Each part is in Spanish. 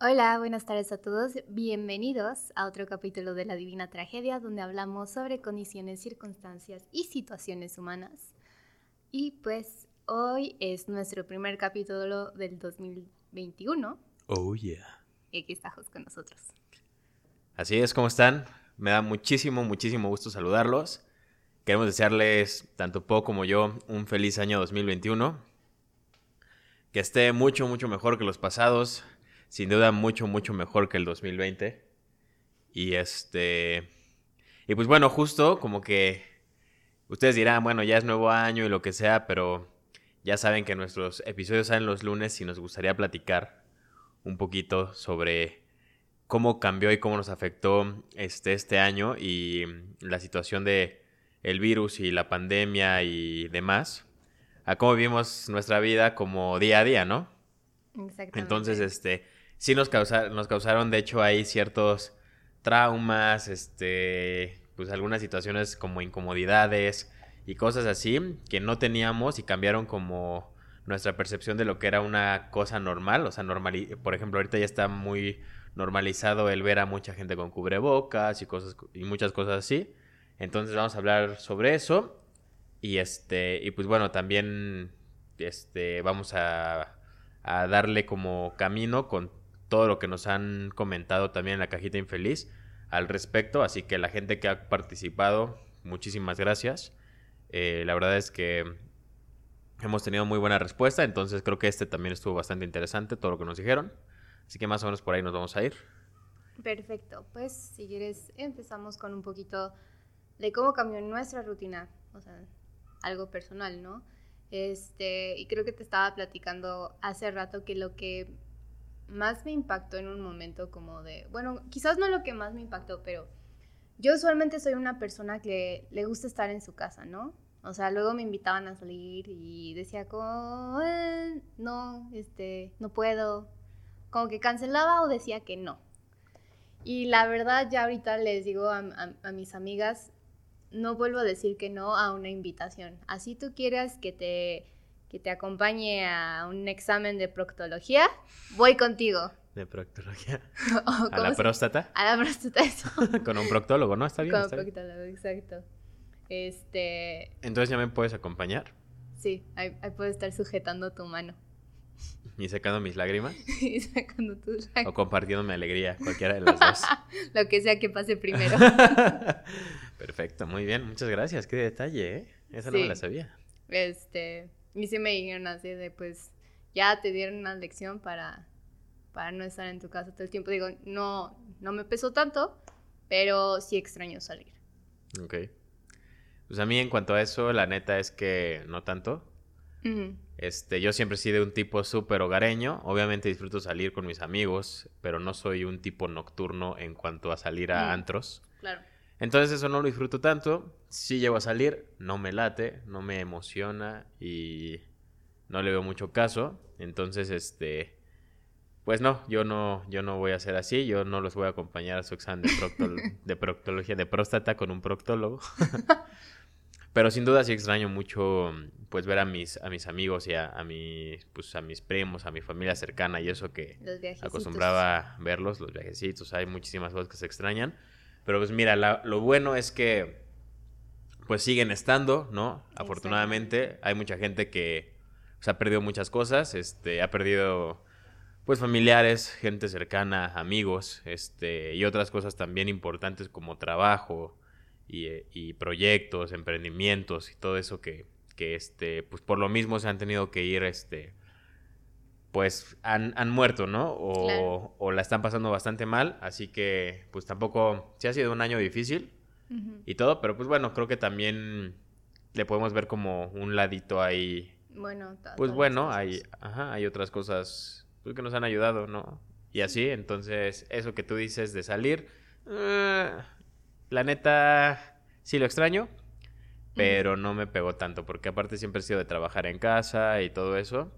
Hola, buenas tardes a todos. Bienvenidos a otro capítulo de La Divina Tragedia, donde hablamos sobre condiciones, circunstancias y situaciones humanas. Y pues hoy es nuestro primer capítulo del 2021. Oh, yeah. Y aquí está Jos con nosotros. Así es, ¿cómo están? Me da muchísimo, muchísimo gusto saludarlos. Queremos desearles, tanto Po como yo, un feliz año 2021. Que esté mucho, mucho mejor que los pasados sin duda mucho, mucho mejor que el 2020. Y este... Y pues bueno, justo como que ustedes dirán, bueno, ya es nuevo año y lo que sea, pero ya saben que nuestros episodios salen los lunes y nos gustaría platicar un poquito sobre cómo cambió y cómo nos afectó este, este año y la situación de el virus y la pandemia y demás, a cómo vivimos nuestra vida como día a día, ¿no? Exactamente. Entonces, este, sí nos causaron, nos causaron, de hecho, ahí ciertos traumas, este, pues algunas situaciones como incomodidades y cosas así que no teníamos y cambiaron como nuestra percepción de lo que era una cosa normal, o sea, normal, por ejemplo, ahorita ya está muy normalizado el ver a mucha gente con cubrebocas y cosas y muchas cosas así. Entonces vamos a hablar sobre eso y este y pues bueno, también este vamos a, a darle como camino con todo lo que nos han comentado también en la cajita infeliz al respecto. Así que la gente que ha participado, muchísimas gracias. Eh, la verdad es que hemos tenido muy buena respuesta, entonces creo que este también estuvo bastante interesante, todo lo que nos dijeron. Así que más o menos por ahí nos vamos a ir. Perfecto, pues si quieres empezamos con un poquito de cómo cambió nuestra rutina, o sea, algo personal, ¿no? Este, y creo que te estaba platicando hace rato que lo que más me impactó en un momento como de, bueno, quizás no lo que más me impactó, pero yo usualmente soy una persona que le gusta estar en su casa, ¿no? O sea, luego me invitaban a salir y decía como, eh, no, este, no puedo. Como que cancelaba o decía que no. Y la verdad ya ahorita les digo a, a mis amigas, no vuelvo a decir que no a una invitación. Así tú quieras que te que te acompañe a un examen de proctología, voy contigo. ¿De proctología? ¿A la próstata? A la próstata, eso. Con un proctólogo, ¿no? Está bien. Con un proctólogo, exacto. Este... Entonces ya me puedes acompañar. Sí, ahí, puedo estar sujetando tu mano. ¿Y sacando mis lágrimas? y sacando tus lágrimas. O compartiendo mi alegría, cualquiera de las dos. Lo que sea que pase primero. Perfecto, muy bien. Muchas gracias. Qué detalle, ¿eh? Esa no me la sabía. Este, y sí me dijeron así de, pues, ya te dieron una lección para, para no estar en tu casa todo el tiempo. Digo, no, no me pesó tanto, pero sí extraño salir. Ok. Pues a mí en cuanto a eso, la neta es que no tanto. Este, yo siempre he sido un tipo súper hogareño. Obviamente disfruto salir con mis amigos, pero no soy un tipo nocturno en cuanto a salir a antros. Claro. Entonces eso no lo disfruto tanto. Si llego a salir, no me late, no me emociona y no le veo mucho caso. Entonces, este, pues no, yo no, yo no voy a hacer así. Yo no los voy a acompañar a su examen de, de proctología de próstata con un proctólogo. Pero sin duda sí extraño mucho, pues ver a mis, a mis amigos y a, mis, pues, a mis primos, a mi familia cercana y eso que acostumbraba verlos, los viajecitos. Hay muchísimas cosas que se extrañan. Pero pues mira, lo bueno es que pues siguen estando, ¿no? Afortunadamente hay mucha gente que pues, ha perdido muchas cosas, este, ha perdido pues familiares, gente cercana, amigos, este, y otras cosas también importantes como trabajo y, proyectos, emprendimientos y todo eso que, que, este, pues por lo mismo se han tenido que ir, este, pues han, han muerto, ¿no? O, o, la están pasando bastante mal, así que pues tampoco, sí ha sido un año difícil y todo, pero pues bueno, creo que también le podemos ver como un ladito ahí. Bueno, pues bueno, hay, ajá, hay otras cosas pues, que nos han ayudado, ¿no? Y así, entonces, eso que tú dices de salir, eh, la neta, sí lo extraño, pero no me pegó tanto, porque aparte siempre he sido de trabajar en casa y todo eso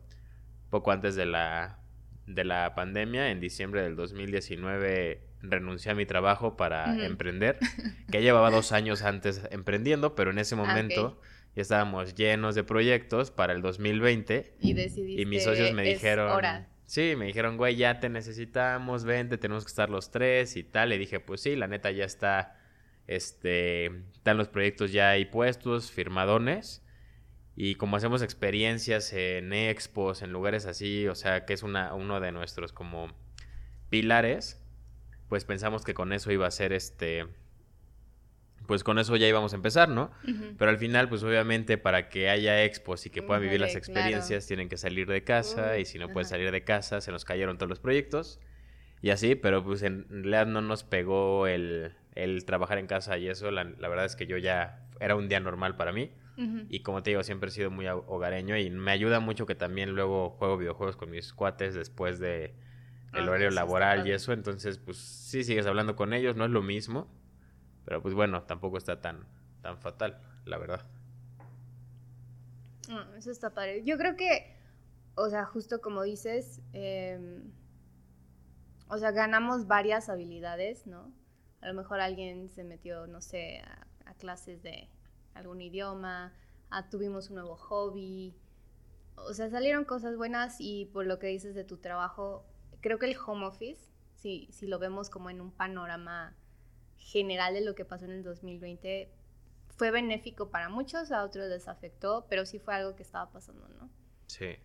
poco antes de la, de la pandemia, en diciembre del 2019 renuncié a mi trabajo para emprender, que llevaba dos años antes emprendiendo, pero en ese ah, momento ya estábamos llenos de proyectos para el 2020 y, y mis socios me dijeron... Sí, me dijeron, güey, ya te necesitamos, vente, tenemos que estar los tres y tal. Le dije, pues sí, la neta ya está, este, están los proyectos ya ahí puestos, firmadones. Y como hacemos experiencias en expos, en lugares así, o sea, que es una, uno de nuestros como pilares, pues pensamos que con eso iba a ser este, pues con eso ya íbamos a empezar, ¿no? Pero al final, pues obviamente para que haya expos y que puedan vivir las experiencias, tienen que salir de casa y si no pueden salir de casa, se nos cayeron todos los proyectos y así, pero pues en realidad no nos pegó el, el trabajar en casa y eso, la, verdad es que yo ya era un día normal para mí. Y como te digo, siempre he sido muy hogareño y me ayuda mucho que también luego juego videojuegos con mis cuates después de el ah, horario laboral y eso. Entonces, pues sí sigues hablando con ellos, no es lo mismo. Pero pues bueno, tampoco está tan, tan fatal, la verdad. eso está padre. Yo creo que, o sea, justo como dices, em, o sea, ganamos varias habilidades, ¿no? A lo mejor alguien se metió, no sé, a, clases de algún idioma, tuvimos un nuevo hobby. O sea, salieron cosas buenas y por lo que dices de tu trabajo, creo que el home office, si, si lo vemos como en un panorama general de lo que pasó en el 2020 fue benéfico para muchos, a otros les afectó, pero sí fue algo que estaba pasando, ¿no? Sí.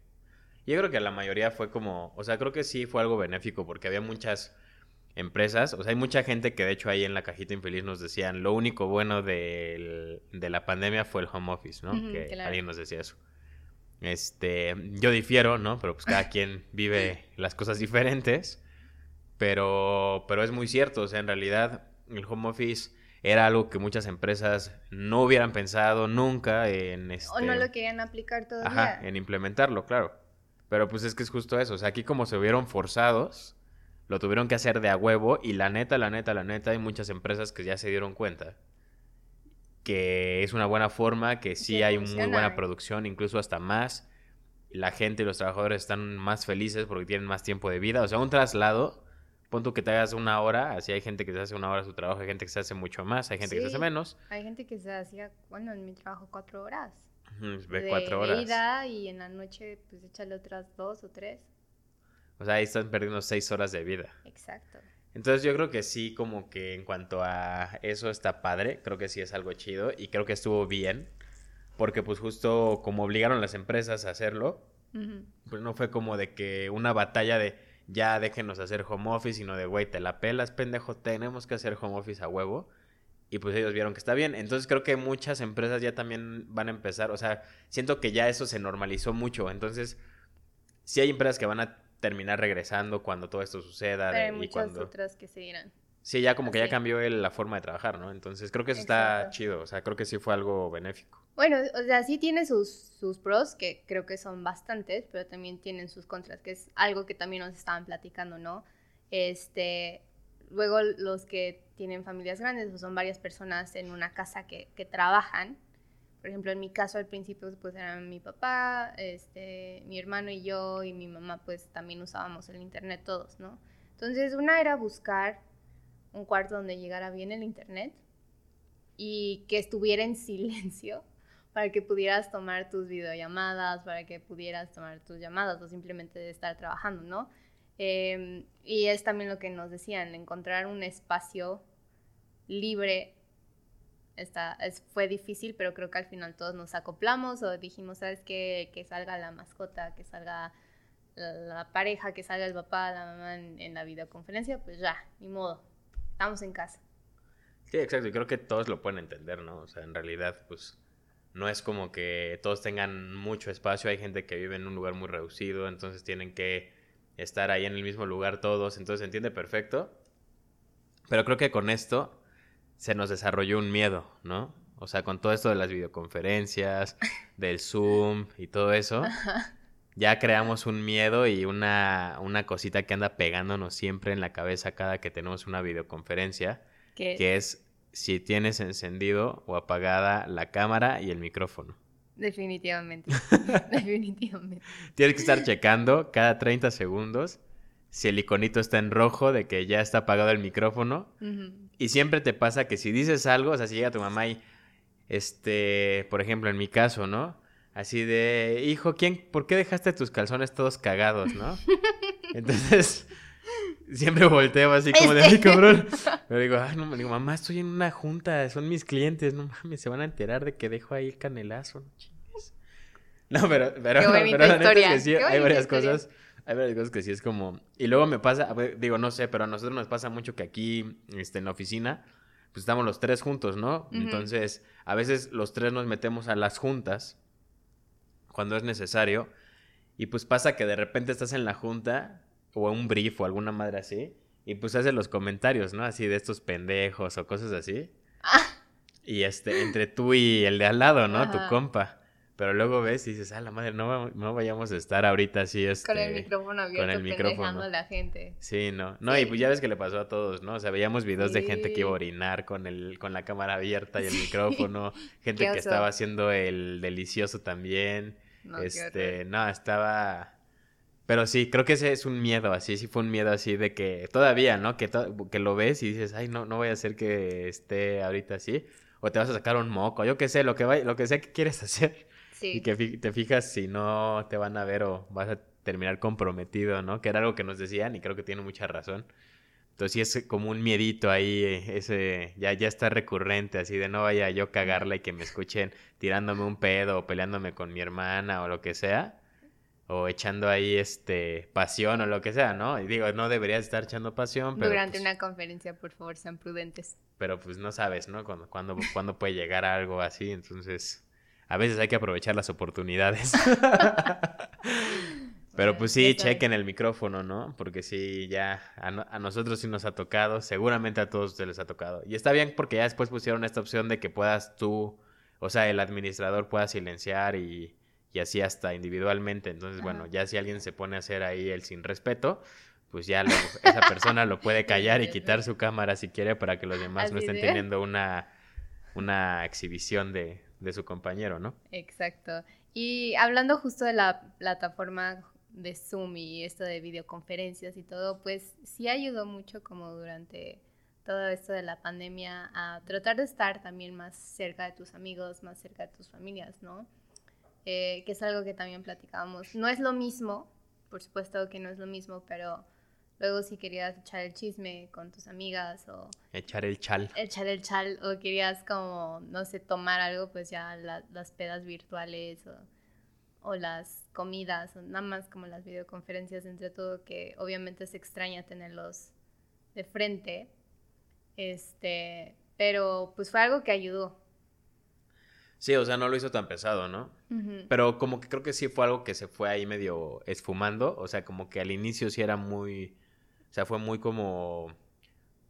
Yo creo que a la mayoría fue como, o sea, creo que sí fue algo benéfico porque había muchas empresas, o sea, hay mucha gente que de hecho ahí en la cajita infeliz nos decían, lo único bueno de la pandemia fue el home office, ¿no? que alguien nos decía eso. Este, yo difiero, ¿no? Pero pues cada quien vive las cosas diferentes, pero, pero es muy cierto, o sea, en realidad el home office era algo que muchas empresas no hubieran pensado nunca en este... O no este lo querían aplicar todavía. Ajá, en implementarlo, claro. Pero pues es que es justo eso. O sea, aquí como se vieron forzados, lo tuvieron que hacer de a huevo. Y la neta, la neta, la neta, hay muchas empresas que ya se dieron cuenta que es una buena forma, que sí, hay muy buena producción, incluso hasta más. La gente y los trabajadores están más felices porque tienen más tiempo de vida. O sea, un traslado pon tú que te hagas una hora, así hay gente que se hace una hora su trabajo, hay gente que se hace mucho más, hay gente que se hace menos. Hay gente que se hacía, bueno, en mi trabajo cuatro horas. de cuatro horas. Vida y en la noche, pues échale otras dos o tres. O sea, ahí están perdiendo seis horas de vida. Exacto. Entonces yo creo que sí, como que en cuanto a eso está padre, creo que sí es algo chido y creo que estuvo bien, porque pues justo como obligaron las empresas a hacerlo, pues no fue como de que una batalla de ya déjenos hacer home office, sino de, güey, te la pelas, pendejo, tenemos que hacer home office a huevo. Y pues ellos vieron que está bien. Entonces creo que muchas empresas ya también van a empezar, o sea, siento que ya eso se normalizó mucho. Entonces, sí hay empresas que van a terminar regresando cuando todo esto suceda. Pero hay muchas otras que seguirán. Sí, ya como que ya cambió la forma de trabajar, ¿no? Entonces creo que eso está chido, o sea, creo que sí fue algo benéfico. Bueno, o sea, sí tiene sus, sus pros, que creo que son bastantes, pero también tienen sus contras, que es algo que también nos estaban platicando, ¿no? Este, luego los que tienen familias grandes o son varias personas en una casa que, que trabajan, por ejemplo, en mi caso al principio pues eran mi papá, este, mi hermano y yo y mi mamá pues también usábamos el internet todos, ¿no? Entonces una era buscar un cuarto donde llegara bien el internet y que estuviera en silencio para que pudieras tomar tus videollamadas, para que pudieras tomar tus llamadas o simplemente estar trabajando, ¿no? Em, y es también lo que nos decían, encontrar un espacio libre está, es, fue difícil, pero creo que al final todos nos acoplamos o dijimos, ¿sabes qué? Que salga la mascota, que salga la, pareja, que salga el papá, la mamá en, en la videoconferencia, pues ya, ni modo, estamos en casa. Sí, exacto, y creo que todos lo pueden entender, ¿no? O sea, en realidad, pues no es como que todos tengan mucho espacio, hay gente que vive en un lugar muy reducido, entonces tienen que estar ahí en el mismo lugar todos, entonces se entiende perfecto. Pero creo que con esto se nos desarrolló un miedo, ¿no? O sea, con todo esto de las videoconferencias, del Zoom y todo eso, ya creamos un miedo y una, una cosita que anda pegándonos siempre en la cabeza cada que tenemos una videoconferencia, que es si tienes encendido o apagada la cámara y el micrófono. Definitivamente. Definitivamente. Tienes que estar checando cada 30 segundos si el iconito está en rojo de que ya está apagado el micrófono. Y siempre te pasa que si dices algo, o sea, si llega tu mamá y, este, por ejemplo, en mi caso, ¿no? Así de, hijo, ¿quién, ¿por qué dejaste tus calzones todos cagados, no? Entonces, siempre volteo así como de, ay, cabrón. Pero digo, ay, no, digo, mamá, estoy en una junta, son mis clientes, no mames, se van a enterar de que dejo ahí el canelazo, no chingues. No, pero, pero, no, pero la neta es que sí, hay varias historia. cosas, hay varias cosas que sí es como, y luego me pasa, digo, no sé, pero a nosotros nos pasa mucho que aquí, este, en la oficina, pues estamos los tres juntos, ¿no? Entonces, a veces los tres nos metemos a las juntas cuando es necesario. Y pues pasa que de repente estás en la junta o en un brief o alguna madre así. Y pues haces los comentarios, ¿no? Así de estos pendejos o cosas así. Y este, entre tú y el de al lado, ¿no? Tu compa. Pero luego ves y dices, ah, la madre, no, no vayamos a estar ahorita así, este... Con el micrófono abierto, el micrófono. a la gente. Sí, no. No, y pues ya ves que le pasó a todos, ¿no? O sea, veíamos videos de gente que iba a orinar con el, con la cámara abierta y el micrófono, gente que estaba haciendo el delicioso también. No, este, no, estaba. Pero sí, creo que ese es un miedo, así, sí fue un miedo así de que todavía, ¿no? Que, to- que lo ves y dices, ay, no, no voy a hacer que esté ahorita así. O te vas a sacar un moco, yo qué sé, lo que, lo que sea que quieres hacer. Sí. Y que te fijas si no te van a ver o vas a terminar comprometido, ¿no? Que era algo que nos decían y creo que tiene mucha razón. Entonces sí es como un miedito ahí, eh, ese ya, ya está recurrente, así de no vaya yo a cagarla y que me escuchen tirándome un pedo o peleándome con mi hermana o lo que sea. O echando ahí este pasión o lo que sea, ¿no? Y digo, no deberías estar echando pasión, pero, Durante pues, una conferencia, por favor, sean prudentes. pero pues no sabes, ¿no? Cuándo, cuándo, cuándo puede llegar algo así, entonces a veces hay que aprovechar las oportunidades. Pero pues sí, chequen el micrófono, ¿no? Porque sí, ya a, no- a nosotros sí nos ha tocado, seguramente a todos ustedes les ha tocado. Y está bien porque ya después pusieron esta opción de que puedas tú, o sea, el administrador pueda silenciar y, y así hasta individualmente. Entonces, bueno, Ajá. ya si alguien se pone a hacer ahí el sin respeto, pues ya lo- esa persona lo puede callar y quitar su cámara si quiere para que los demás no estén de- teniendo una, una exhibición de, de su compañero, ¿no? Exacto. Y hablando justo de la plataforma de Zoom y esto de videoconferencias y todo, pues sí ayudó mucho como durante todo esto de la pandemia a tratar de estar también más cerca de tus amigos, más cerca de tus familias, ¿no? Eh, que es algo que también platicábamos. No es lo mismo, por supuesto que no es lo mismo, pero luego si querías echar el chisme con tus amigas o Echar el chal. echar el chal o querías como, no sé, tomar algo, pues ya la- las pedas virtuales o, o las comidas o nada más como las videoconferencias entre todo que obviamente se extraña tenerlos de frente. Este, pero pues fue algo que ayudó. Sí, o sea, no lo hizo tan pesado, ¿no? Pero como que creo que sí fue algo que se fue ahí medio esfumando. O sea, como que al inicio sí era muy. O sea, fue muy como.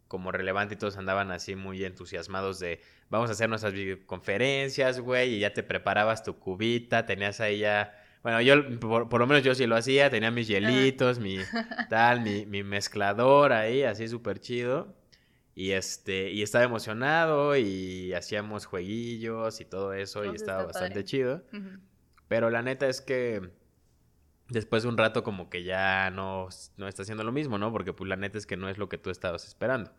Como relevante y todos andaban así muy entusiasmados de vamos a hacer nuestras videoconferencias, güey, y ya te preparabas tu cubita, tenías ahí ya. Bueno, yo, por, por lo menos yo sí lo hacía, tenía mis hielitos, mi tal, mi, mi mezclador ahí, así súper chido. Y este, y estaba emocionado y hacíamos jueguillos y todo eso, y estaba bastante padre. chido. Pero la neta es que después de un rato como que ya no, no está haciendo lo mismo, ¿no? Porque pues la neta es que no es lo que tú estabas esperando.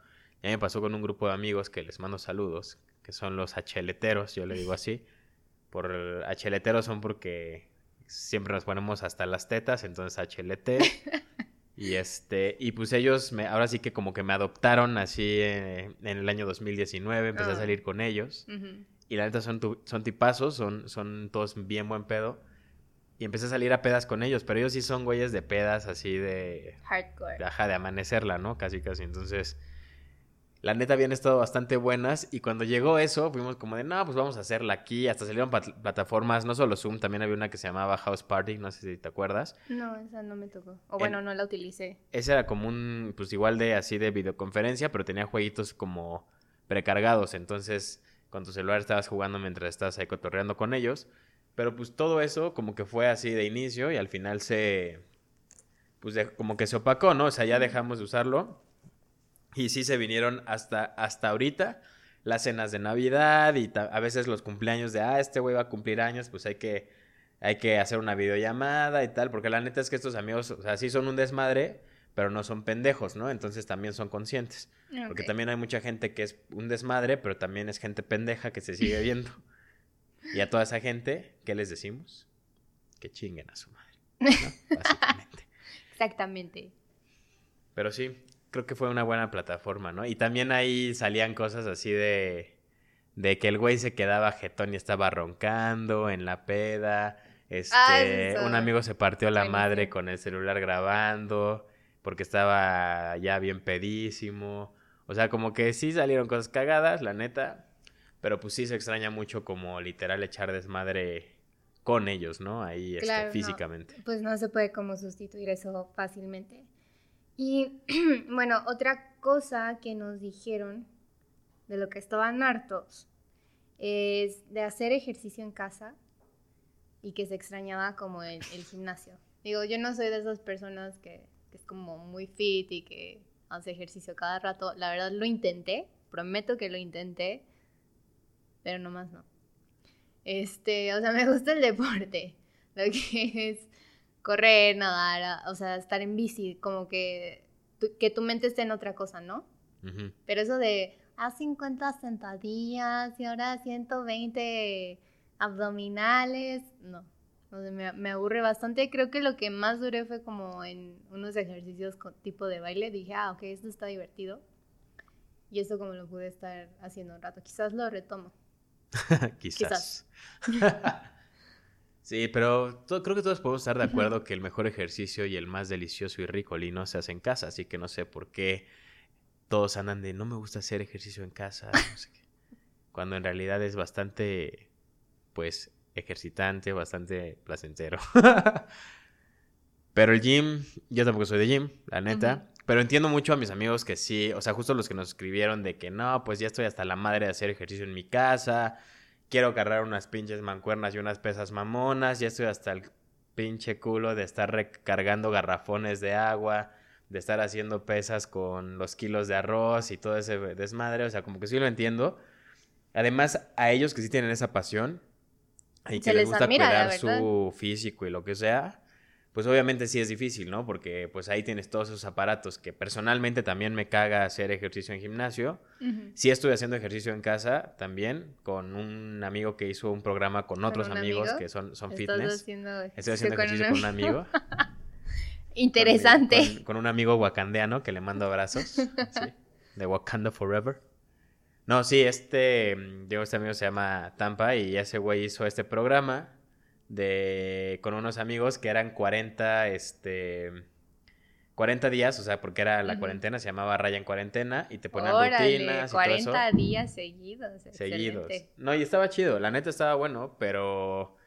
Ya me pasó con un grupo de amigos que les mando saludos, que son los acheleteros, yo le digo así. Por acheleteros son porque siempre nos ponemos hasta las tetas, entonces HLT. Y este, y pues ellos me, ahora sí que como que me adoptaron así eh, en el año 2019, empecé a Ah. salir con ellos. Y la neta son, tu- son tipazos, son, son todos bien buen pedo. Y empecé a salir a pedas con ellos, pero ellos sí son güeyes de pedas así de, Hardcore. de, ajá, de amanecerla, ¿no? Casi, casi. Entonces, la neta habían estado bastante buenas. Y cuando llegó eso, fuimos como de, no, pues vamos a hacerla aquí. Hasta salieron plataformas, no solo Zoom, también había una que se llamaba House Party, no sé si te acuerdas. No, esa no me tocó. O bueno, no la utilicé. Ese era como un, pues igual de así de videoconferencia, pero tenía jueguitos como precargados. Entonces, con tu celular estabas jugando mientras estabas ahí cotorreando con ellos. Pero pues todo eso como que fue así de inicio y al final se, pues de- como que se opacó, ¿no? O sea, ya dejamos de usarlo. Y sí se vinieron hasta, hasta ahorita las cenas de Navidad y a veces los cumpleaños de, ah, este güey va a cumplir años, pues hay que, hay que hacer una videollamada y tal, porque la neta es que estos amigos, o sea, sí son un desmadre, pero no son pendejos, ¿no? Entonces también son conscientes. Porque también hay mucha gente que es un desmadre, pero también es gente pendeja que se sigue viendo. Y a toda esa gente, ¿qué les decimos? Que chinguen a su madre, ¿no? Básicamente. Exactamente. Pero sí, creo que fue una buena plataforma, ¿no? Y también ahí salían cosas así de de que el güey se quedaba jetón y estaba roncando en la peda. Ah, Este, un amigo se partió la madre con el celular grabando porque estaba ya bien pedísimo. O sea, como que sí salieron cosas cagadas, la neta. Pero pues sí se extraña mucho como literal echar desmadre con ellos, ¿no? Ahí este, Claro, no. físicamente. Pues no se puede como sustituir eso fácilmente. Y bueno, otra cosa que nos dijeron de lo que estaban hartos es de hacer ejercicio en casa y que se extrañaba como el, el gimnasio. Digo, yo no soy de esas personas que, que es como muy fit y que hace ejercicio cada rato. La verdad lo intenté, prometo que lo intenté, pero nomás no. Este, o sea, me gusta el deporte, lo que es correr, nadar, o sea, estar en bici, como que tu, que tu mente esté en otra cosa, ¿no? Pero eso de haz 50 sentadillas y ahora 120 abdominales, no. O sea, me, me aburre bastante. Creo que lo que más duré fue como en unos ejercicios con tipo de baile. Dije, ah, ok, esto está divertido. Y eso como lo pude estar haciendo un rato. Quizás lo retomo. Quizás. sí, pero creo que todos podemos estar de acuerdo que el mejor ejercicio y el más delicioso y ricolino se hace en casa, así que no sé por qué todos andan de no me gusta hacer ejercicio en casa, no sé qué. Cuando en realidad es bastante, pues, ejercitante, bastante placentero. Pero el gym, yo tampoco soy de gym, la neta. Pero entiendo mucho a mis amigos que sí, o sea, justo los que nos escribieron de que no, pues ya estoy hasta la madre de hacer ejercicio en mi casa, quiero cargar unas pinches mancuernas y unas pesas mamonas, ya estoy hasta el pinche culo de estar recargando garrafones de agua, de estar haciendo pesas con los kilos de arroz y todo ese desmadre, o sea, como que sí lo entiendo. Además, a ellos que sí tienen esa pasión y que Se les les gusta admira, cuidar su físico y lo que sea, pues obviamente sí es difícil, ¿no? Porque pues ahí tienes todos esos aparatos que personalmente también me caga hacer ejercicio en gimnasio. Ujú. Sí estoy haciendo ejercicio en casa también con un amigo que hizo un programa con ¿Con otros amigos amigo? que son, son fitness. haciendo Estoy haciendo ejercicio con un amigo. Interesante. Con, con un amigo wakandeano que le mando abrazos. sí, de Wakanda Forever. No, sí, este, mm, digo, este amigo se llama Tampa y ese güey hizo este programa de, con unos amigos que eran 40, este, 40 días, o sea, porque era la cuarentena, se llamaba Raya en Cuarentena y te ponían Órale, rutinas y todo eso 40 días seguidos. seguidos. excelente. No, y estaba chido, la neta estaba bueno, pero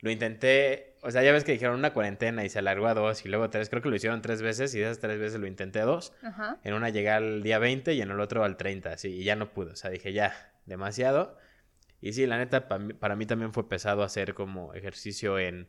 lo intenté, o sea, ya ves que dijeron una cuarentena y se alargó a dos y luego tres, creo que lo hicieron tres veces y de esas tres veces lo intenté dos. Ajá. En una llegué al día 20 y en el otro al 30, sí, y ya no pude, o sea, dije ya, demasiado. Y sí, la neta, pa mí- para mí también fue pesado hacer como ejercicio en,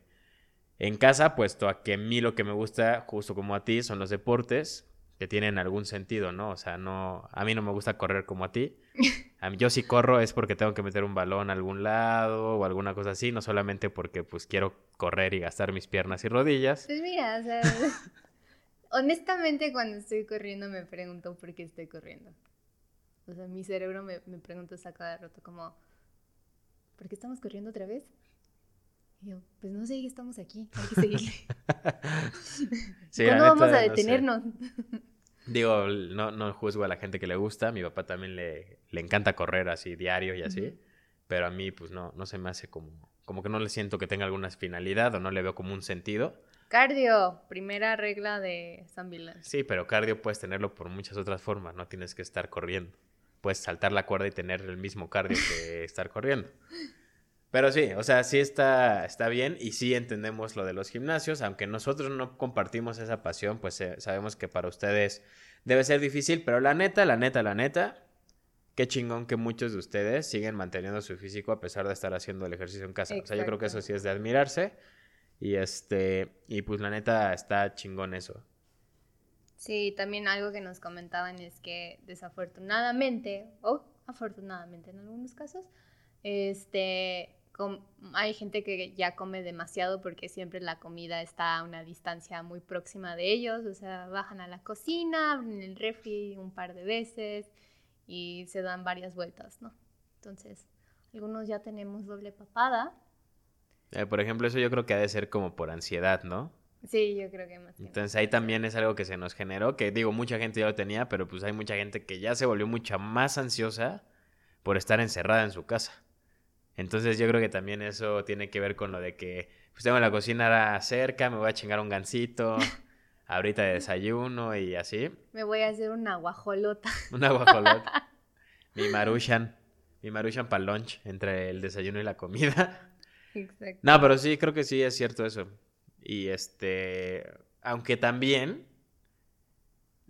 en casa, puesto a que a mí lo que me gusta, justo como a ti, son los deportes que tienen algún sentido, ¿no? O sea, no, a mí no me gusta correr como a ti. A mí, yo si corro es porque tengo que meter un balón a algún lado o alguna cosa así, no solamente porque pues quiero correr y gastar mis piernas y rodillas. Pues mira, o sea, honestamente cuando estoy corriendo me pregunto por qué estoy corriendo. O sea, mi cerebro me, me pregunta a cada rato como, ¿por qué estamos corriendo otra vez? Y yo, pues no sé, estamos aquí, hay que seguirle. Sí, ¿Cuándo vamos neta, a no sé. detenernos? Digo, no, no juzgo a la gente que le gusta. Mi papá también le, le encanta correr así diario y así. Ujú. Pero a mí, pues no, no se me hace como, como que no le siento que tenga alguna finalidad o no le veo como un sentido. Cardio, primera regla de San Vilán. Sí, pero cardio puedes tenerlo por muchas otras formas. No tienes que estar corriendo. Puedes saltar la cuerda y tener el mismo cardio que estar corriendo. Pero sí, o sea, sí está, está bien y sí entendemos lo de los gimnasios, aunque nosotros no compartimos esa pasión, pues eh, sabemos que para ustedes debe ser difícil, pero la neta, la neta, la neta, qué chingón que muchos de ustedes siguen manteniendo su físico a pesar de estar haciendo el ejercicio en casa. O sea, yo creo que eso sí es de admirarse y este, y pues la neta está chingón eso. Sí, también algo que nos comentaban es que desafortunadamente, o afortunadamente en algunos casos, este, hay gente que ya come demasiado porque siempre la comida está a una distancia muy próxima de ellos, o sea, bajan a la cocina, abren el refri un par de veces y se dan varias vueltas, ¿no? Entonces, algunos ya tenemos doble papada. Eh, por ejemplo, eso yo creo que ha de ser como por ansiedad, ¿no? Sí, yo creo que más. Que Entonces ahí también es algo que se nos generó, que digo, mucha gente ya lo tenía, pero pues hay mucha gente que ya se volvió mucha más ansiosa por estar encerrada en su casa. Entonces yo creo que también eso tiene que ver con lo de que pues tengo la cocina cerca, me voy a chingar un gansito, ahorita de desayuno y así. Me voy a hacer una guajolota. Una guajolota. mi marushan, mi marushan para lunch entre el desayuno y la comida. Exacto. No, pero sí, creo que sí es cierto eso. Y este, aunque también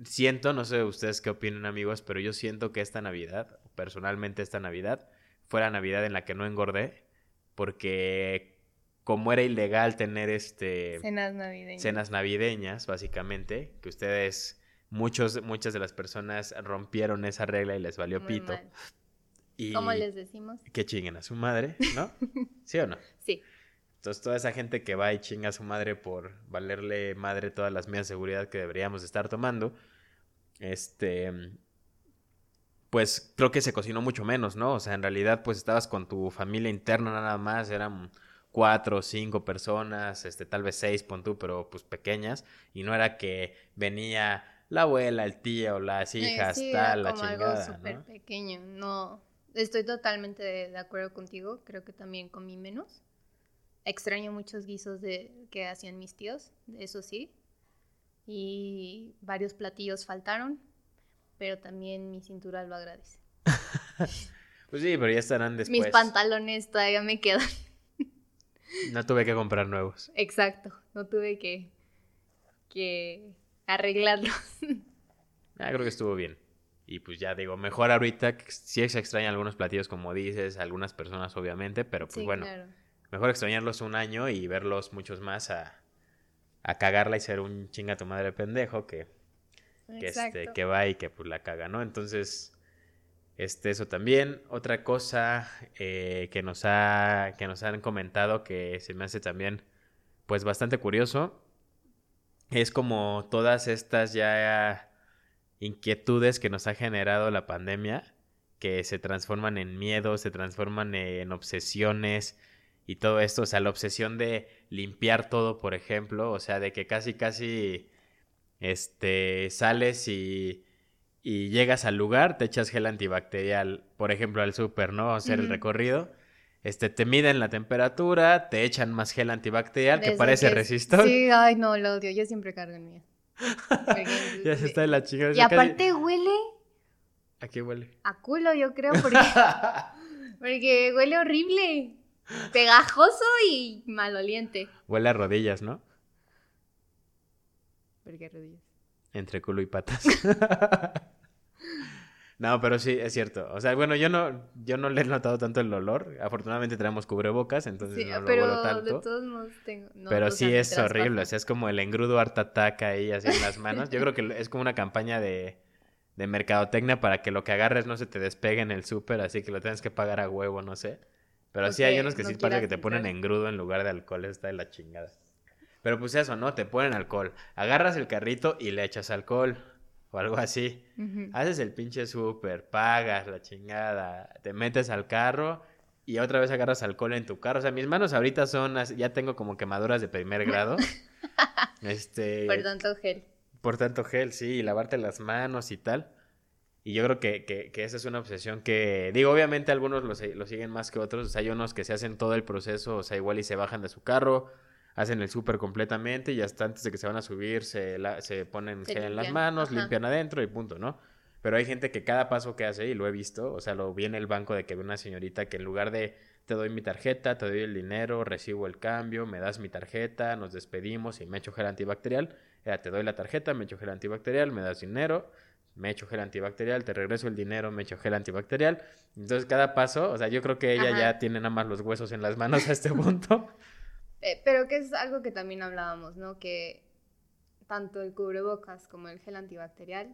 siento, no sé ustedes qué opinan amigos, pero yo siento que esta Navidad, personalmente esta Navidad, fue la Navidad en la que no engordé, porque como era ilegal tener este cenas navideñas, cenas navideñas básicamente, que ustedes muchos muchas de las personas rompieron esa regla y les valió Muy pito. mal. Y ¿Cómo les decimos? que chinguen a su madre, ¿no? ¿Sí o no? Sí. Entonces, toda esa gente que va y chinga a su madre por valerle madre todas las medidas de seguridad que deberíamos estar tomando, este, pues creo que se cocinó mucho menos, ¿no? O sea, en realidad, pues estabas con tu familia interna nada más, eran cuatro o cinco personas, este, tal vez seis, pon tú, pero pues pequeñas, y no era que venía la abuela, el tío, las Eh, hijas, sí, tal, la como algo chingada, súper ¿no? pequeño. No, estoy totalmente de acuerdo contigo. Creo que también comí menos. Extraño muchos guisos de que hacían mis tíos, eso sí. Y varios platillos faltaron, pero también mi cintura lo agradece. Pues sí, pero ya estarán después. Mis pantalones todavía me quedan. No tuve que comprar nuevos. Exacto, no tuve que, que arreglarlos. Ah, creo que estuvo bien. Y pues ya digo, mejor ahorita, sí se extrañan algunos platillos como dices, algunas personas obviamente, pero pues sí, bueno, claro. Mejor extrañarlos un año y verlos muchos más a, a cagarla y ser un chinga tu madre pendejo que, que, este, que va y que pues la caga, ¿no? Entonces, este, eso también. Otra cosa eh, que, nos ha, que nos han comentado que se me hace también pues bastante curioso es como todas estas ya inquietudes que nos ha generado la pandemia, que se transforman en miedo, se transforman en obsesiones y todo esto, o sea, la obsesión de limpiar todo, por ejemplo, o sea, de que casi, casi, este, sales y, y llegas al lugar, te echas gel antibacterial, por ejemplo, al súper, ¿no? Hacer el Ujú. recorrido. Este, te miden la temperatura, te echan más gel antibacterial que Desde parece es- resistor. Sí, ay, no, lo odio. Yo siempre cargo el mío. Porque- ya se está de la chingada. Y casi- aparte huele ¿A qué huele? a culo, yo creo, porque, porque huele horrible. Pegajoso y maloliente. huele a rodillas, ¿no? Porque rodillas. Entre culo y patas. no, pero sí, es cierto. O sea, bueno, yo no, yo no le he notado tanto el olor. Afortunadamente tenemos cubrebocas, entonces Sí, no lo pero huelo de tanto. todos modos tengo. no, pero sí es horrible, o sea, es como el engrudo art attack ahí así en las manos. Yo creo que es como una campaña de, de mercadotecnia para que lo que agarres no se te despegue en el súper, así que lo tienes que pagar a huevo, no sé. Pero sí hay unos que no sí parece que te ponen entrar. engrudo en lugar de alcohol, está de la chingada. Pero pues eso, ¿no? Te ponen alcohol. Agarras el carrito y le echas alcohol o algo así. Haces el pinche súper, pagas la chingada, te metes al carro y otra vez agarras alcohol en tu carro. O sea, mis manos ahorita son, ya tengo como quemaduras de primer grado. este, Por tanto, gel. por tanto gel, sí, y lavarte las manos y tal. Y yo creo que, que, que esa es una obsesión que, digo, obviamente algunos lo, lo siguen más que otros. O sea, hay unos que se hacen todo el proceso, o sea, igual y se bajan de su carro, hacen el súper completamente y hasta antes de que se van a subir se, la- se ponen Se gel en las manos, ajá. limpian adentro y punto, ¿no? Pero hay gente que cada paso que hace, y lo he visto, o sea, lo vi en el banco de que ve una señorita que en lugar de te doy mi tarjeta, te doy el dinero, recibo el cambio, me das mi tarjeta, nos despedimos y me echo gel antibacterial, era te doy la tarjeta, me echo gel antibacterial, me das dinero, me echo gel antibacterial, te regreso el dinero, me echo gel antibacterial. Entonces cada paso, o sea, yo creo que ella Ajá. ya tiene nada más los huesos en las manos a este punto. Eh, pero que es algo que también hablábamos, ¿no? Que tanto el cubrebocas como el gel antibacterial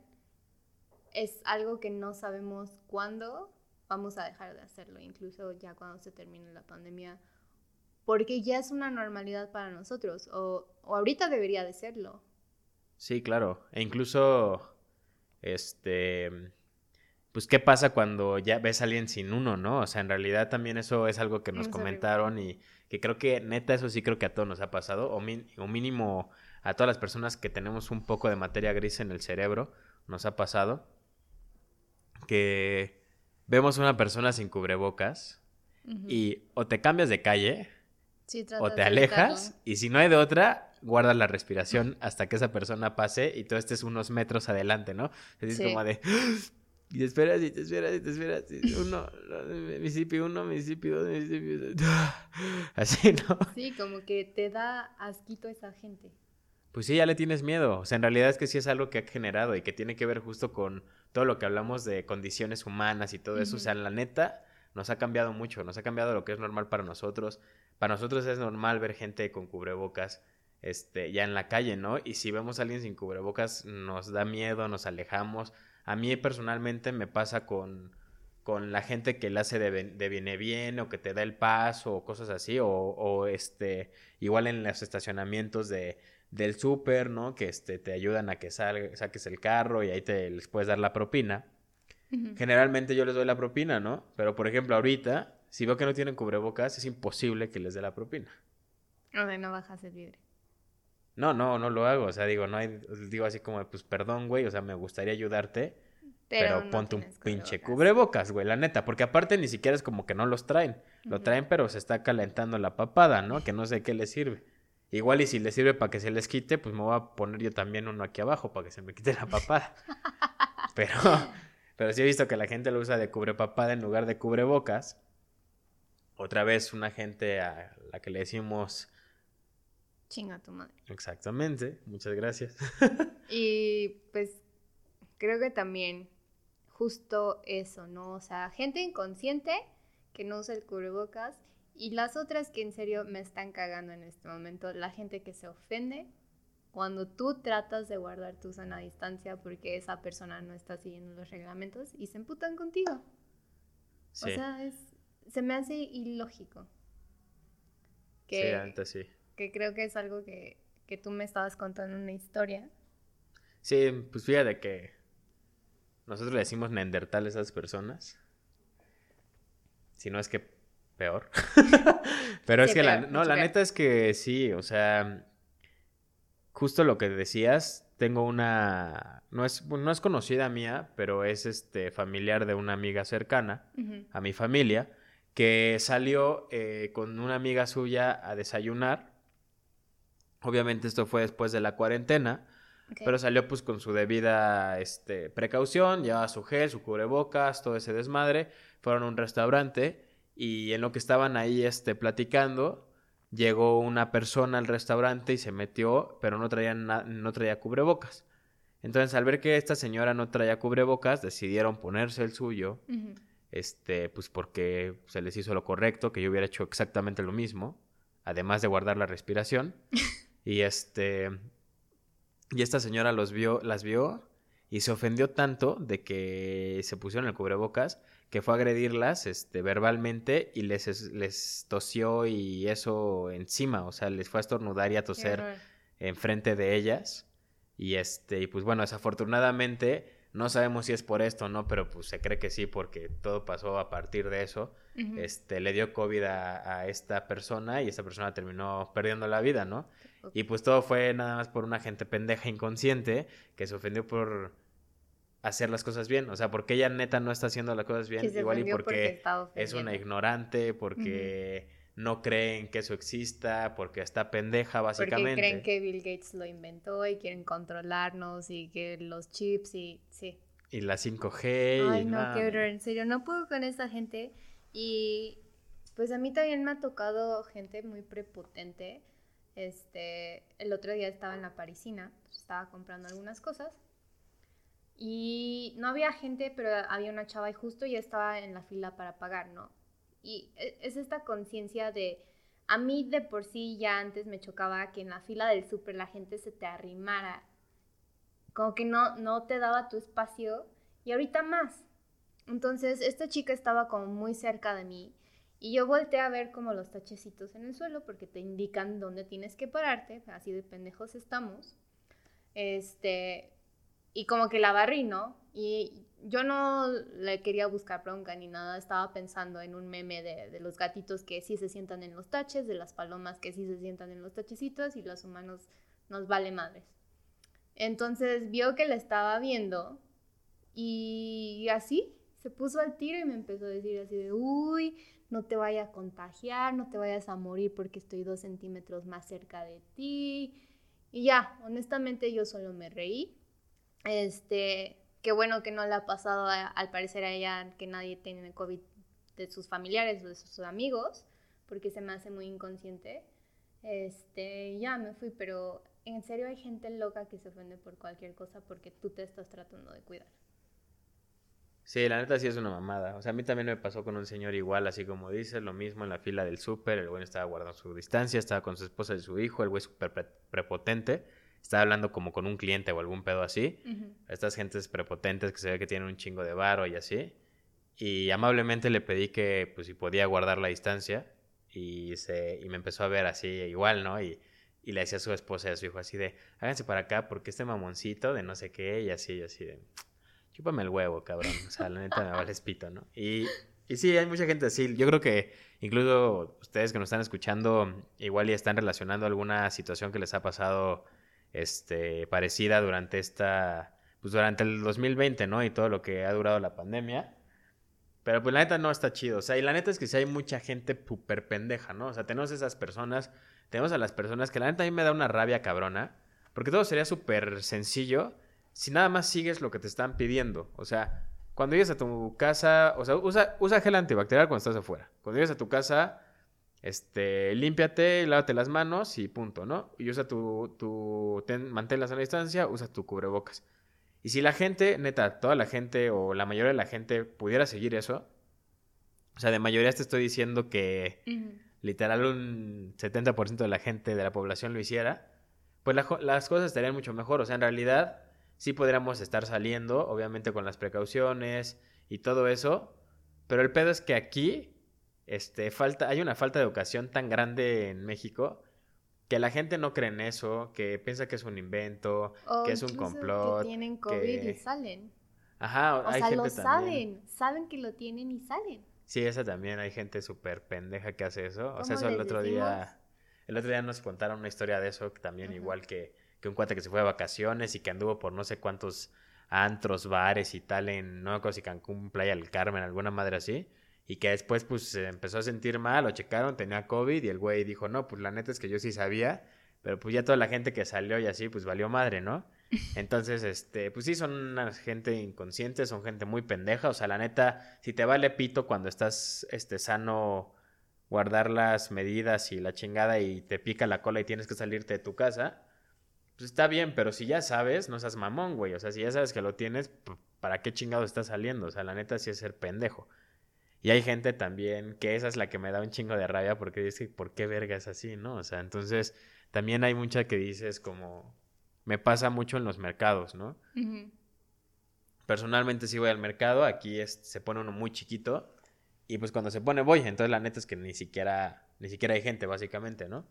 es algo que no sabemos cuándo vamos a dejar de hacerlo, incluso ya cuando se termine la pandemia, porque ya es una normalidad para nosotros, o, o ahorita debería de serlo. Sí, claro. E incluso, este, pues, ¿qué pasa cuando ya ves a alguien sin uno, no? O sea, en realidad también eso es algo que nos comentaron y que creo que, neta, eso sí creo que a todos nos ha pasado, o, o mínimo a todas las personas que tenemos un poco de materia gris en el cerebro, nos ha pasado que vemos a una persona sin cubrebocas y o te cambias de calle o te alejas y si no hay de otra, guardas la respiración hasta que esa persona pase y tú estés unos metros adelante, ¿no? Es como de... Y te esperas y te esperas y te esperas. uno, Mississippi uno, Mississippi dos, Mississippi dos. Así, ¿no? Sí, como que te da asquito esa gente. Pues sí, ya le tienes miedo. O sea, en realidad es que sí es algo que ha generado y que tiene que ver justo con todo lo que hablamos de condiciones humanas y todo eso. O sea, la neta, nos ha cambiado mucho. Nos ha cambiado lo que es normal para nosotros. Para nosotros es normal ver gente con cubrebocas este, ya en la calle, ¿no? Y si vemos a alguien sin cubrebocas, nos da miedo, nos alejamos. A mí personalmente me pasa con, con la gente que le hace de, de, viene bien o que te da el paso o cosas así, o, o este, igual en los estacionamientos de, del súper, ¿no? Que este, te ayudan a que saques el carro y ahí te les puedes dar la propina. Generalmente yo les doy la propina, ¿no? Pero por ejemplo, ahorita, si veo que no tienen cubrebocas, es imposible que les dé la propina. O sea, no bajas el vidrio. No, no, no lo hago. O sea, digo, no hay, digo así como, pues perdón, güey, o sea, me gustaría ayudarte, pero, ponte un pinche cubrebocas, güey, la neta, porque aparte ni siquiera es como que no los traen. Lo traen, pero se está calentando la papada, ¿no? Que no sé qué les sirve. Igual y si les sirve para que se les quite, pues me voy a poner yo también uno aquí abajo para que se me quite la papada. pero, pero sí he visto que la gente lo usa de cubrepapada en lugar de cubrebocas. Otra vez una gente a la que le decimos Chinga tu madre. Exactamente, muchas gracias. y pues creo que también justo eso, ¿no? O sea, gente inconsciente que no usa el cubrebocas y las otras que en serio me están cagando en este momento, la gente que se ofende cuando tú tratas de guardar tu sana distancia porque esa persona no está siguiendo los reglamentos y se emputan contigo. O sea, es, se me hace ilógico. Que, sí, antes sí que creo que es algo que, que tú me estabas contando una historia. Sí, pues fíjate que nosotros le decimos neandertal a esas personas. Si no es que peor. Pero es que la, no, la neta es que sí, o sea, justo lo que decías, tengo una, no es, no es conocida mía, pero es este familiar de una amiga cercana a mi familia, que salió eh, con una amiga suya a desayunar Obviamente esto fue después de la cuarentena, pero salió pues con su debida este, precaución, llevaba su gel, su cubrebocas, todo ese desmadre, fueron a un restaurante y en lo que estaban ahí este, platicando, llegó una persona al restaurante y se metió, pero no traía, no traía cubrebocas. Entonces, al ver que esta señora no traía cubrebocas, decidieron ponerse el suyo, este, pues porque se les hizo lo correcto, que yo hubiera hecho exactamente lo mismo, además de guardar la respiración. Y este. Y esta señora los vio, las vio y se ofendió tanto de que se pusieron el cubrebocas que fue a agredirlas este, verbalmente y les, les tosió y eso encima, o sea, les fue a estornudar y a toser enfrente de ellas. Y este, y pues bueno, desafortunadamente no sabemos si es por esto o no, pero pues se cree que sí, porque todo pasó a partir de eso. Este, le dio COVID a, a, esta persona y esta persona terminó perdiendo la vida, ¿no? Y pues todo fue nada más por una gente pendeja inconsciente que se ofendió por hacer las cosas bien. O sea, porque ella neta no está haciendo las cosas bien, igual y porque, es una ignorante, porque no creen que eso exista, porque está pendeja básicamente. Porque creen que Bill Gates lo inventó y quieren controlarnos y que los chips y sí. Y la 5G. Ay, no, qué horror. En serio, no puedo con esta gente. Y pues a mí también me ha tocado gente muy prepotente este, el otro día estaba en la parisina, estaba comprando algunas cosas y no había gente, pero había una chava y justo ya estaba en la fila para pagar, ¿no? Y e, es esta conciencia de, a mí de por sí ya antes me chocaba que en la fila del súper la gente se te arrimara, como que no, no te daba tu espacio y ahorita más. Entonces, esta chica estaba como muy cerca de mí y yo volteé a ver como los tachecitos en el suelo porque te indican dónde tienes que pararte, así de pendejos estamos. Este, y como que la barrí, ¿no? Y yo no le quería buscar bronca ni nada, estaba pensando en un meme de, los gatitos que sí se sientan en los taches, de las palomas que sí se sientan en los tachecitos y los humanos nos vale madres. Entonces vio que le estaba viendo y así se puso al tiro y me empezó a decir así de, uy, no te vayas a contagiar, no te vayas a morir porque estoy dos centímetros más cerca de ti. Y ya, honestamente yo solo me reí. Este, qué bueno que no le ha pasado al parecer a ella que nadie tiene COVID de sus familiares o de sus amigos, porque se me hace muy inconsciente. Este, ya me fui, pero en serio hay gente loca que se ofende por cualquier cosa porque tú te estás tratando de cuidar. Sí, la neta sí es una mamada. O sea, a mí también me pasó con un señor igual, así como dices, lo mismo en la fila del súper. El güey estaba guardando su distancia, estaba con su esposa y su hijo, el güey súper prepotente. Estaba hablando como con un cliente o algún pedo así. Estas gentes prepotentes que se ve que tienen un chingo de varo y así. Y amablemente le pedí que, pues, si podía guardar la distancia. Y, se, y me empezó a ver así igual, ¿no? Y, y le decía a su esposa y a su hijo así de, háganse para acá porque este mamoncito de no sé qué y así, y así de chúpame el huevo, cabrón. O sea, la neta me vale espito, ¿no? Y, y sí, hay mucha gente así. Yo creo que incluso ustedes que nos están escuchando, igual ya están relacionando alguna situación que les ha pasado este, parecida durante esta, pues durante el 2020, ¿no? Y todo lo que ha durado la pandemia. Pero pues la neta no está chido. O sea, y la neta es que sí hay mucha gente súper pendeja, ¿no? O sea, tenemos esas personas, tenemos a las personas que la neta a mí me da una rabia cabrona. Porque todo sería súper sencillo si nada más sigues lo que te están pidiendo. O sea, cuando llegues a tu casa, o sea, usa, usa gel antibacterial cuando estás afuera. Cuando llegues a tu casa, este, límpiate, lávate las manos y punto, ¿no? Y usa tu, tu ten, manténlas a la distancia, usa tu cubrebocas. Y si la gente, neta, toda la gente o la mayoría de la gente pudiera seguir eso, o sea, de mayoría te estoy diciendo que literal un 70% de la gente de la población lo hiciera, pues las cosas estarían mucho mejor. O sea, en realidad sí podríamos estar saliendo, obviamente con las precauciones y todo eso, pero el pedo es que aquí este, falta, hay una falta de educación tan grande en México que la gente no cree en eso, que piensa que es un invento, que es un complot. Que tienen COVID y salen. Ajá, o sea, lo saben, saben que lo tienen y salen. Sí, esa también, hay gente súper pendeja que hace eso. O sea, eso el otro día, el otro día nos contaron una historia de eso, también igual que que un cuate que se fue de vacaciones y que anduvo por no sé cuántos antros, bares y tal en, no sé si Cancún, Playa del Carmen, alguna madre así. Y que después pues se empezó a sentir mal, lo checaron, tenía COVID y el güey dijo, no, pues la neta es que yo sí sabía, pero pues ya toda la gente que salió y así pues valió madre, ¿no? Entonces, este, pues sí, son una gente inconsciente, son gente muy pendeja, o sea, la neta, si te vale pito cuando estás, este, sano, guardar las medidas y la chingada y te pica la cola y tienes que salirte de tu casa, pues está bien, pero si ya sabes, no seas mamón, güey. O sea, si ya sabes que lo tienes, ¿para qué chingado estás saliendo? O sea, la neta sí es ser pendejo. Y hay gente también que esa es la que me da un chingo de rabia porque dice, ¿por qué verga es así, no? O sea, entonces también hay mucha que dices como, me pasa mucho en los mercados, ¿no? Personalmente sí voy al mercado, aquí es, se pone uno muy chiquito y pues cuando se pone voy, entonces la neta es que ni siquiera, ni siquiera hay gente básicamente, ¿no?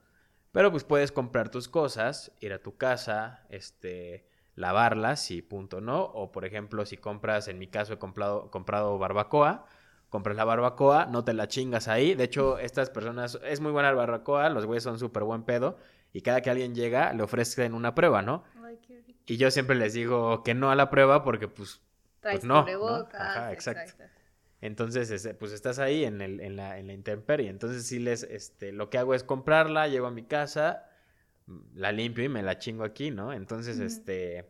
Pero pues puedes comprar tus cosas, ir a tu casa, este, lavarlas y punto, ¿no? O por ejemplo, si compras, en mi caso he comprado, comprado barbacoa, compras la barbacoa, no te la chingas ahí. De hecho, estas personas, es muy buena la barbacoa, los güeyes son súper buen pedo. Y cada que alguien llega, le ofrecen una prueba, ¿no? y yo siempre les digo que no a la prueba porque pues, pues no. Ajá, exacto. Entonces, este, pues estás ahí en, el, en, la, en la intemperie. Entonces, sí les, este, lo que hago es comprarla, llego a mi casa, la limpio y me la chingo aquí, ¿no? Entonces, este,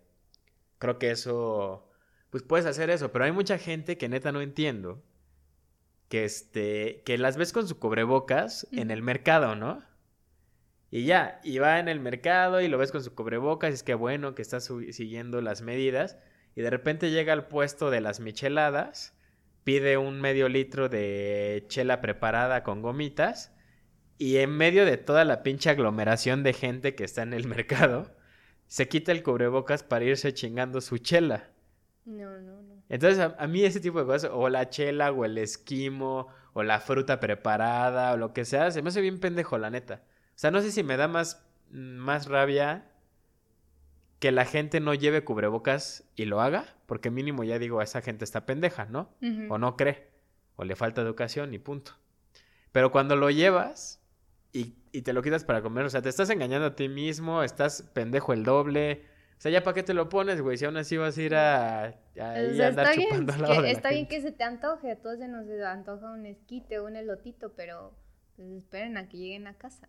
creo que eso, pues puedes hacer eso, pero hay mucha gente que neta no entiendo, que este, que las ves con su cubrebocas en el mercado, ¿no? Y ya, y va en el mercado y lo ves con su cubrebocas y es que bueno que estás siguiendo las medidas y de repente llega al puesto de las micheladas pide un medio litro de chela preparada con gomitas y en medio de toda la pinche aglomeración de gente que está en el mercado, se quita el cubrebocas para irse chingando su chela. No, no, no. Entonces, a, mí ese tipo de cosas, o la chela, o el esquimo, o la fruta preparada, o lo que sea, se me hace bien pendejo, la neta. O sea, no sé si me da más, más rabia que la gente no lleve cubrebocas y lo haga, porque mínimo ya digo, esa gente está pendeja, ¿no? O no cree, o le falta educación y punto. Pero cuando lo llevas y, y, te lo quitas para comer, o sea, te estás engañando a ti mismo, estás pendejo el doble. O sea, ya para qué te lo pones, güey, si aún así vas a ir a, a, andar chupando al lado Está bien que se te antoje, a todos se nos antoja un esquite o un elotito, pero pues esperen a que lleguen a casa.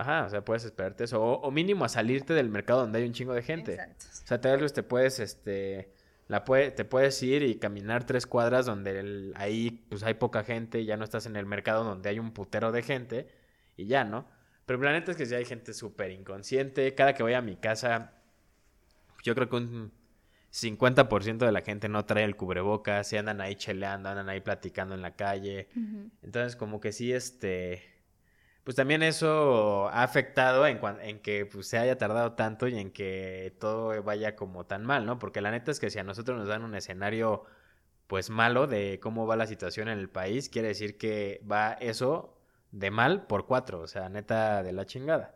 Ajá, o sea, puedes esperarte eso. O, mínimo a salirte del mercado donde hay un chingo de gente. Exacto. O sea, tal vez te puedes, este, la puede, te puedes ir y caminar tres cuadras donde ahí, pues hay poca gente, ya no estás en el mercado donde hay un putero de gente y ya, ¿no? Pero el planeta es que sí hay gente súper inconsciente. Cada que voy a mi casa, yo creo que un 50% de la gente no trae el cubrebocas, se andan ahí cheleando, andan ahí platicando en la calle. Entonces, como que sí, este pues también eso ha afectado en, en que pues, se haya tardado tanto y en que todo vaya como tan mal, ¿no? Porque la neta es que si a nosotros nos dan un escenario pues malo de cómo va la situación en el país, quiere decir que va eso de mal por cuatro, o sea, neta de la chingada.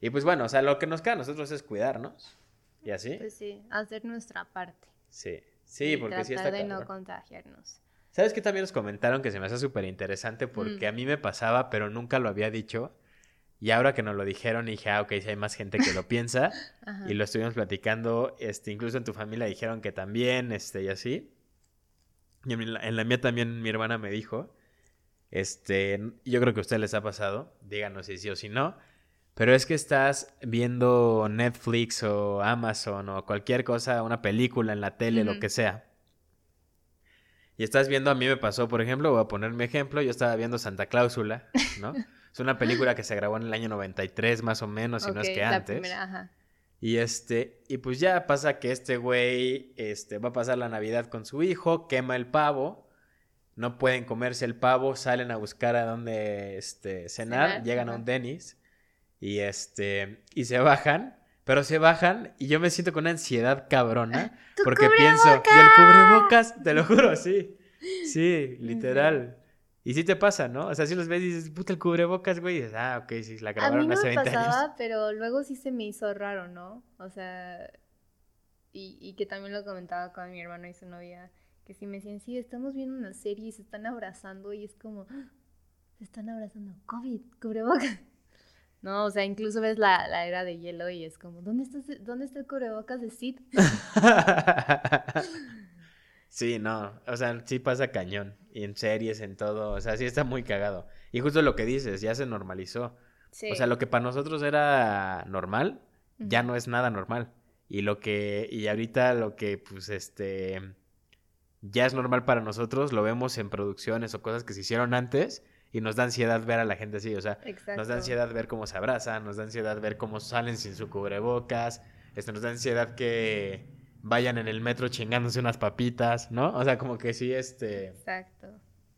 Y pues bueno, o sea, lo que nos queda a nosotros es cuidarnos. ¿Y así? Pues sí, hacer nuestra parte. Sí, sí, porque sí está de no contagiarnos. ¿Sabes qué también nos comentaron que se me hace súper interesante? Porque a mm. mí me pasaba, pero nunca lo había dicho. Y ahora que nos lo dijeron, dije, ah, ok, si hay más gente que lo piensa. y lo estuvimos platicando, este, incluso en tu familia dijeron que también, este, y así. Y en la, en la mía también mi hermana me dijo, este, yo creo que a ustedes les ha pasado, díganos si sí o si no, pero es que estás viendo Netflix o Amazon o cualquier cosa, una película en la tele, lo que sea y estás viendo, a mí me pasó, por ejemplo, voy a poner mi ejemplo, yo estaba viendo Santa Cláusula, ¿no? es una película que se grabó en el año 93 más o menos, si no es que antes. Y este, y pues ya pasa que este güey este, va a pasar la Navidad con su hijo, quema el pavo, no pueden comerse el pavo, salen a buscar a dónde este, cenar, llegan a un Denis y este, y se bajan, pero se bajan y yo me siento con una ansiedad cabrona porque pienso, y el cubrebocas, te lo juro, sí. Sí, literal. Y sí te pasa, ¿no? O sea, si los ves y dices, puta, el cubrebocas, güey, y dices, ah, ok, sí, la grabaron a mí no hace me pasaba, pero luego sí se me hizo raro, ¿no? O sea, y, y que también lo comentaba con mi hermano y su novia, que si me decían, sí, estamos viendo una serie y se están abrazando y es como, ¡Ah! se están abrazando, COVID, cubrebocas. No, o sea, incluso ves la, la, era de hielo y es como, ¿dónde está, ¿dónde está el cubrebocas de Sid? sí, no, o sea, sí pasa cañón. Y en series, en todo, o sea, sí está muy cagado. Y justo lo que dices, ya se normalizó. O sea, lo que para nosotros era normal, ya no es nada normal. Y lo que, y ahorita lo que, pues, este, ya es normal para nosotros, lo vemos en producciones o cosas que se hicieron antes y nos da ansiedad ver a la gente así, o sea, nos da ansiedad ver cómo se abrazan, nos da ansiedad ver cómo salen sin su cubrebocas, esto nos da ansiedad que vayan en el metro chingándose unas papitas, ¿no? O sea, como que sí, este... Exacto.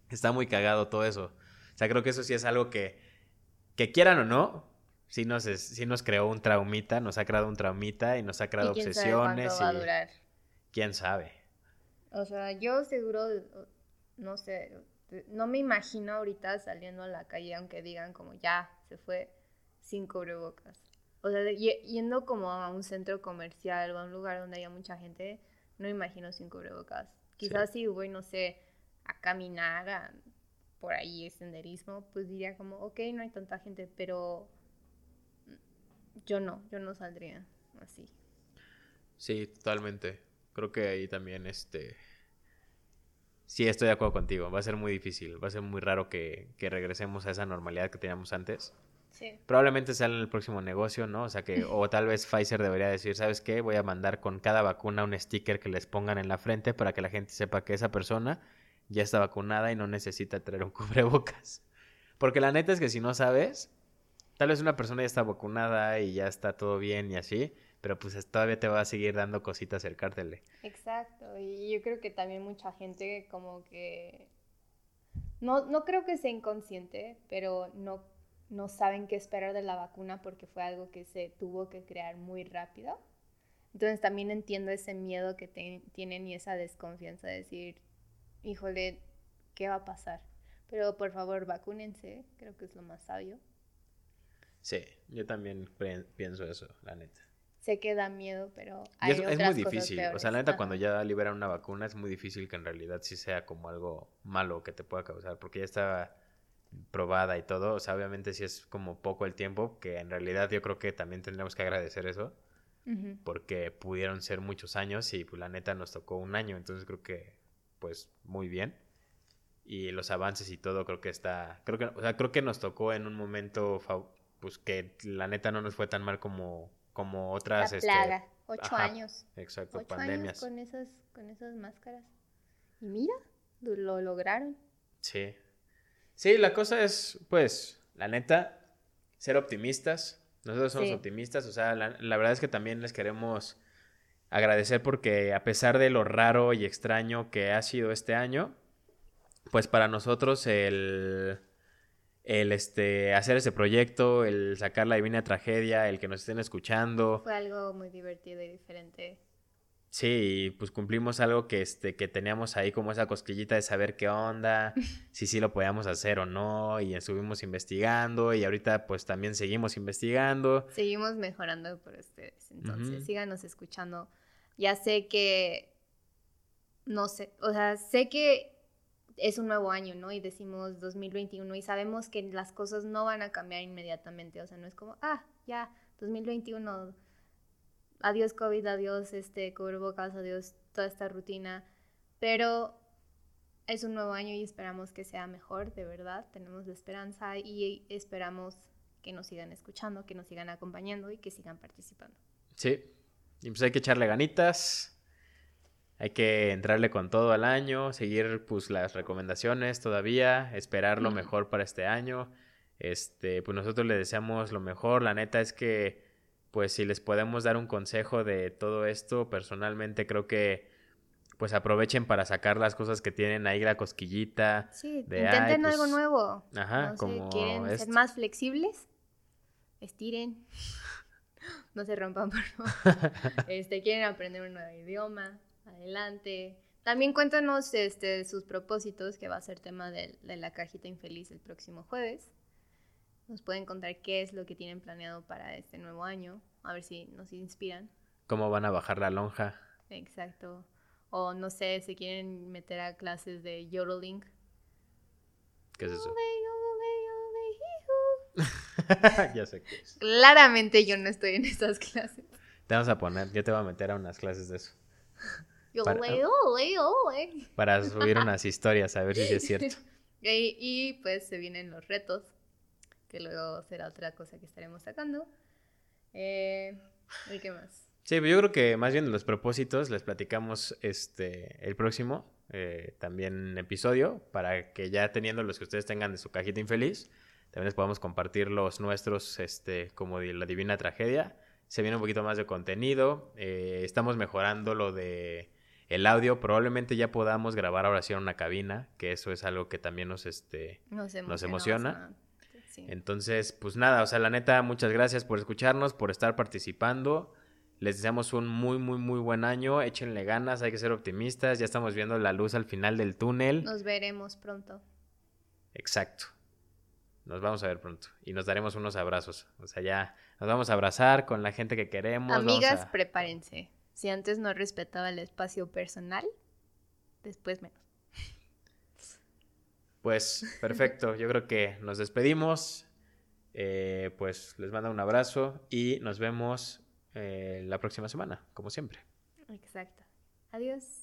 Está muy cagado todo eso. O sea, creo que eso sí es algo que, que quieran o no, sí nos, sí nos creó un traumita, nos ha creado un traumita y nos ha creado obsesiones. va a durar? ¿Quién sabe? O sea, yo seguro, no sé, no me imagino ahorita saliendo a la calle, aunque digan como ya se fue sin cubrebocas. O sea, yendo como a un centro comercial o a un lugar donde haya mucha gente, no me imagino sin cubrebocas. Quizás si voy, no sé, a caminar por ahí, senderismo, pues diría como, ok, no hay tanta gente, pero yo no, yo no saldría así. Sí, totalmente. Creo que ahí también, este, Sí, estoy de acuerdo contigo. Va a ser muy difícil. Va a ser muy raro que, regresemos a esa normalidad que teníamos antes. Sí. Probablemente sea en el próximo negocio, ¿no? O sea que, o tal vez Pfizer debería decir, ¿sabes qué? Voy a mandar con cada vacuna un sticker que les pongan en la frente para que la gente sepa que esa persona ya está vacunada y no necesita traer un cubrebocas. Porque la neta es que si no sabes, tal vez una persona ya está vacunada y ya está todo bien y así, pero pues todavía te va a seguir dando cositas acercártele. Exacto, y yo creo que también mucha gente como que, no, no creo que sea inconsciente, pero no, no saben qué esperar de la vacuna porque fue algo que se tuvo que crear muy rápido. Entonces también entiendo ese miedo que tienen y esa desconfianza de decir, híjole, ¿qué va a pasar? Pero por favor, vacúnense, creo que es lo más sabio. Sí, yo también pienso eso, la neta. Sé que da miedo, pero hay es, es, muy difícil. O sea, la neta, cuando ya liberan una vacuna, es muy difícil que en realidad sí sea como algo malo que te pueda causar, porque ya está probada y todo. O sea, obviamente sí es como poco el tiempo, que en realidad yo creo que también tendremos que agradecer eso, porque pudieron ser muchos años y pues la neta nos tocó un año, entonces creo que pues muy bien. Y los avances y todo creo que está, creo que, o sea, creo que nos tocó en un momento, pues que la neta no nos fue tan mal como, como otras. La este, plaga, ocho años. Exacto, pandemias. con esas, con esas máscaras. Y mira, lo lograron. Sí. Sí, la cosa es, pues, la neta, ser optimistas. Nosotros somos optimistas, o sea, la, la, verdad es que también les queremos agradecer porque a pesar de lo raro y extraño que ha sido este año, pues para nosotros el, el este, hacer ese proyecto, el sacar la divina tragedia, el que nos estén escuchando. Fue algo muy divertido y diferente. Sí, pues cumplimos algo que, este, que teníamos ahí como esa cosquillita de saber qué onda, si sí lo podíamos hacer o no, y estuvimos investigando, y ahorita pues también seguimos investigando. Seguimos mejorando por ustedes, entonces síganos escuchando. Ya sé que, no sé, o sea, sé que es un nuevo año, ¿no? Y decimos 2021 y sabemos que las cosas no van a cambiar inmediatamente, o sea, no es como, ah, ya, 2021 adiós COVID, adiós este cubrebocas, adiós toda esta rutina, pero es un nuevo año y esperamos que sea mejor, de verdad, tenemos la esperanza y esperamos que nos sigan escuchando, que nos sigan acompañando y que sigan participando. Sí, y pues hay que echarle ganitas, hay que entrarle con todo al año, seguir pues las recomendaciones todavía, esperar lo mejor para este año. Este, pues nosotros le deseamos lo mejor, la neta es que pues si les podemos dar un consejo de todo esto, personalmente creo que pues aprovechen para sacar las cosas que tienen ahí la cosquillita. Sí, intenten algo pues, nuevo. Ajá, como quieren ser más flexibles, estiren. no se rompan, por favor. este, quieren aprender un nuevo idioma, adelante. También cuéntanos este, sus propósitos, que va a ser tema de la cajita infeliz el próximo jueves nos pueden contar qué es lo que tienen planeado para este nuevo año, a ver si nos inspiran. ¿Cómo van a bajar la lonja? Exacto. O no sé, si quieren meter a clases de yodeling. ¿Qué es eso? ya sé qué es. Claramente yo no estoy en esas clases. Te vamos a poner, yo te voy a meter a unas clases de eso. Para, para subir unas historias, a ver si es cierto. y, y pues se vienen los retos que luego será otra cosa que estaremos sacando. Eh, ¿Y qué más? Sí, yo creo que más bien los propósitos les platicamos este el próximo eh, también episodio para que ya teniendo los que ustedes tengan de su cajita infeliz, también les podamos compartir los nuestros, este, como de la divina tragedia. Se viene un poquito más de contenido. Eh, estamos mejorando lo de el audio. Probablemente ya podamos grabar ahora sí en una cabina, que eso es algo que también nos, este, nos, emociona. Entonces, pues nada, o sea, la neta, muchas gracias por escucharnos, por estar participando. Les deseamos un muy, muy, muy buen año. Échenle ganas, hay que ser optimistas. Ya estamos viendo la luz al final del túnel. Nos veremos pronto. Exacto. Nos vamos a ver pronto. Y nos daremos unos abrazos. O sea, ya nos vamos a abrazar con la gente que queremos. Amigas, prepárense. Si antes no respetaba el espacio personal, después menos. Pues perfecto, yo creo que nos despedimos. Eh, pues les mando un abrazo y nos vemos eh, la próxima semana, como siempre. Exacto. Adiós.